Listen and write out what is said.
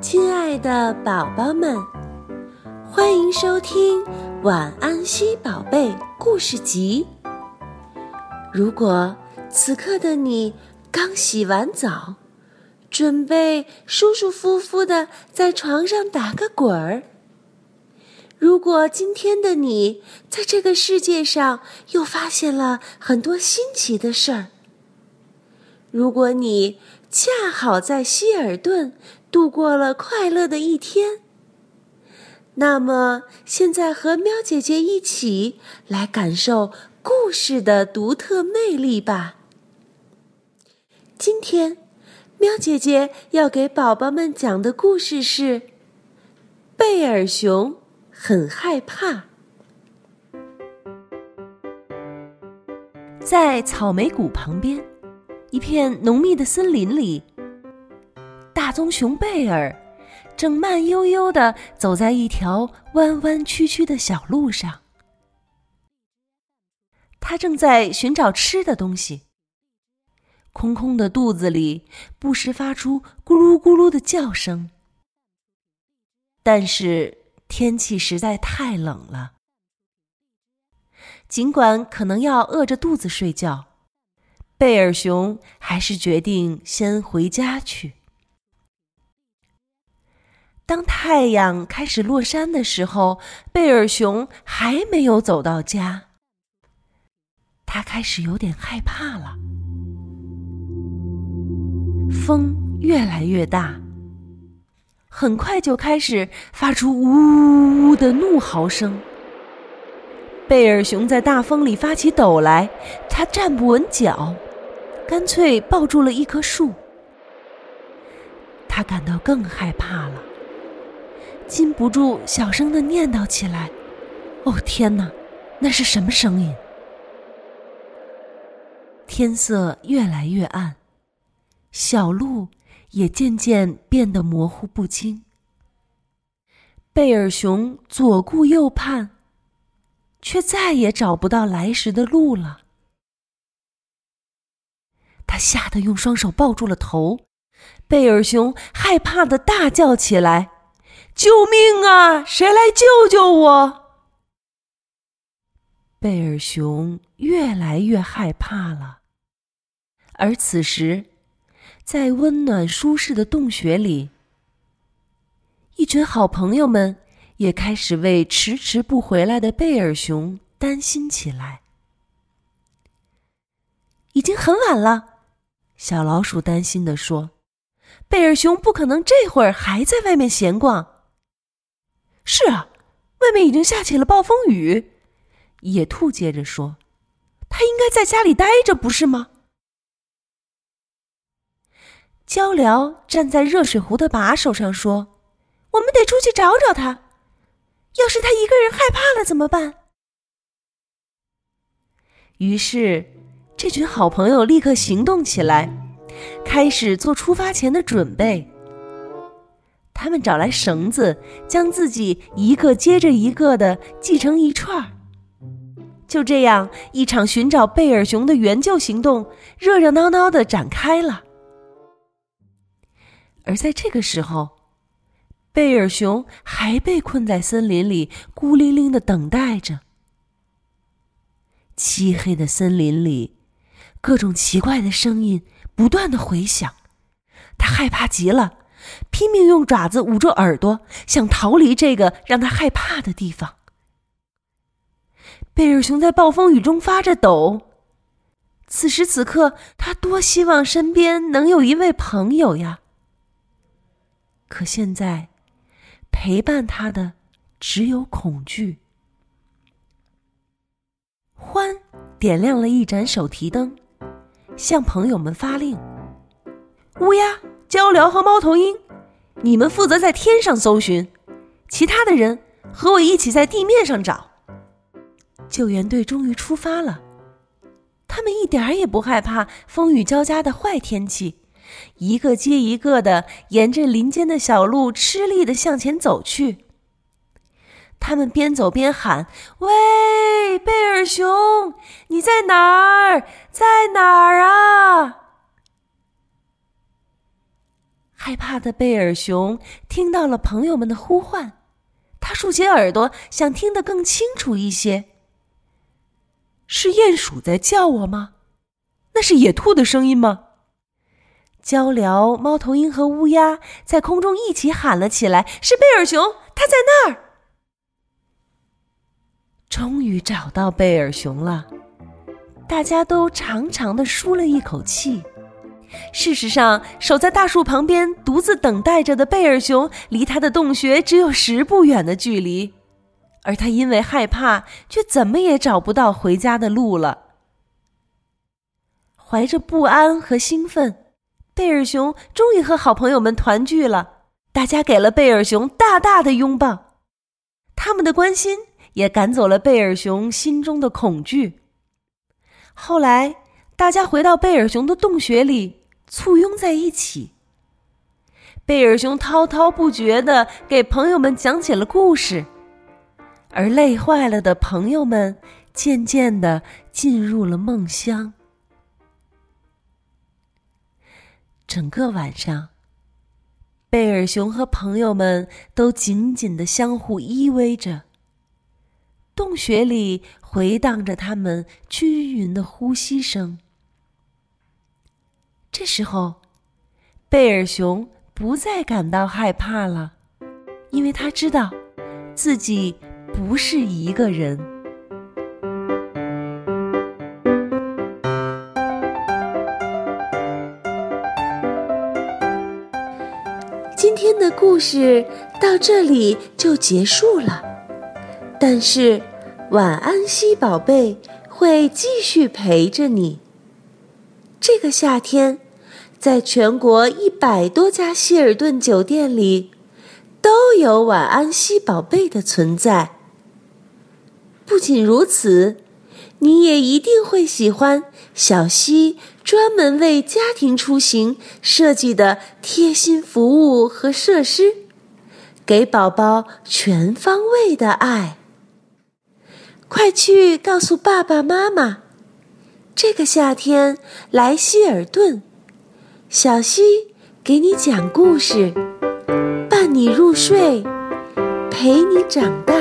亲爱的宝宝们，欢迎收听《晚安西宝贝故事集》。如果此刻的你刚洗完澡，准备舒舒服服的在床上打个滚儿；如果今天的你在这个世界上又发现了很多新奇的事儿；如果你恰好在希尔顿度过了快乐的一天，那么现在和喵姐姐一起来感受故事的独特魅力吧。今天，喵姐姐要给宝宝们讲的故事是《贝尔熊很害怕》。在草莓谷旁边，一片浓密的森林里，大棕熊贝尔正慢悠悠的走在一条弯弯曲曲的小路上。他正在寻找吃的东西。空空的肚子里不时发出咕噜咕噜的叫声，但是天气实在太冷了。尽管可能要饿着肚子睡觉，贝尔熊还是决定先回家去。当太阳开始落山的时候，贝尔熊还没有走到家，他开始有点害怕了。风越来越大，很快就开始发出呜呜呜的怒嚎声。贝尔熊在大风里发起抖来，他站不稳脚，干脆抱住了一棵树。他感到更害怕了，禁不住小声的念叨起来：“哦，天哪，那是什么声音？”天色越来越暗。小路也渐渐变得模糊不清。贝尔熊左顾右盼，却再也找不到来时的路了。他吓得用双手抱住了头，贝尔熊害怕的大叫起来：“救命啊！谁来救救我？”贝尔熊越来越害怕了，而此时。在温暖舒适的洞穴里，一群好朋友们也开始为迟迟不回来的贝尔熊担心起来。已经很晚了，小老鼠担心地说：“贝尔熊不可能这会儿还在外面闲逛。”“是啊，外面已经下起了暴风雨。”野兔接着说：“他应该在家里待着，不是吗？”鹪鹩站在热水壶的把手上说：“我们得出去找找他。要是他一个人害怕了怎么办？”于是，这群好朋友立刻行动起来，开始做出发前的准备。他们找来绳子，将自己一个接着一个的系成一串儿。就这样，一场寻找贝尔熊的援救行动热热闹闹的展开了。而在这个时候，贝尔熊还被困在森林里，孤零零的等待着。漆黑的森林里，各种奇怪的声音不断的回响，他害怕极了，拼命用爪子捂住耳朵，想逃离这个让他害怕的地方。贝尔熊在暴风雨中发着抖，此时此刻，他多希望身边能有一位朋友呀！可现在，陪伴他的只有恐惧。欢点亮了一盏手提灯，向朋友们发令：“乌鸦、鹪鹩和猫头鹰，你们负责在天上搜寻，其他的人和我一起在地面上找。”救援队终于出发了，他们一点儿也不害怕风雨交加的坏天气。一个接一个的沿着林间的小路吃力的向前走去。他们边走边喊：“喂，贝尔熊，你在哪儿？在哪儿啊？”害怕的贝尔熊听到了朋友们的呼唤，他竖起耳朵，想听得更清楚一些。是鼹鼠在叫我吗？那是野兔的声音吗？鹪鹩、猫头鹰和乌鸦在空中一起喊了起来：“是贝尔熊，他在那儿！”终于找到贝尔熊了，大家都长长的舒了一口气。事实上，守在大树旁边独自等待着的贝尔熊，离他的洞穴只有十步远的距离，而他因为害怕，却怎么也找不到回家的路了。怀着不安和兴奋，贝尔熊终于和好朋友们团聚了。大家给了贝尔熊大大的拥抱，他们的关心也赶走了贝尔熊心中的恐惧。后来，大家回到贝尔熊的洞穴里。簇拥在一起，贝尔熊滔滔不绝的给朋友们讲起了故事，而累坏了的朋友们渐渐的进入了梦乡。整个晚上，贝尔熊和朋友们都紧紧的相互依偎着，洞穴里回荡着他们均匀的呼吸声。这时候，贝尔熊不再感到害怕了，因为他知道自己不是一个人。今天的故事到这里就结束了，但是晚安，西宝贝会继续陪着你。这个夏天。在全国一百多家希尔顿酒店里，都有晚安西宝贝的存在。不仅如此，你也一定会喜欢小溪专门为家庭出行设计的贴心服务和设施，给宝宝全方位的爱。快去告诉爸爸妈妈，这个夏天来希尔顿。小溪给你讲故事，伴你入睡，陪你长大。